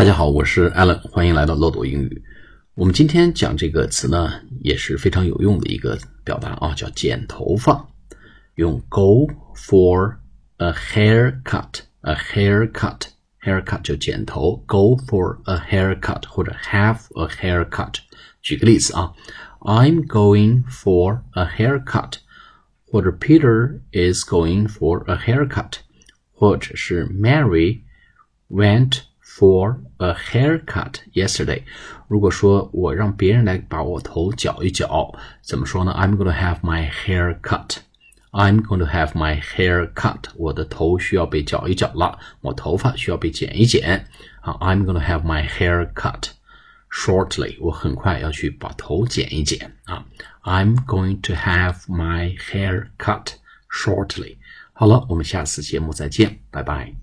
大家好，我是 Alan，欢迎来到漏斗英语。我们今天讲这个词呢，也是非常有用的一个表达啊，叫剪头发。用 go for a haircut。a haircut haircut 就剪头，go for a haircut 或者 have a haircut。举个例子啊，I'm going for a haircut，或者 Peter is going for a haircut，或者是 Mary went for a haircut yesterday。如果说我让别人来把我头绞一绞，怎么说呢？I'm going to have my hair cut。I'm going to have my hair cut。我的头需要被绞一绞了，我头发需要被剪一剪啊。I'm going to have my hair cut shortly。我很快要去把头剪一剪啊。I'm going to have my hair cut shortly。好了，我们下次节目再见，拜拜。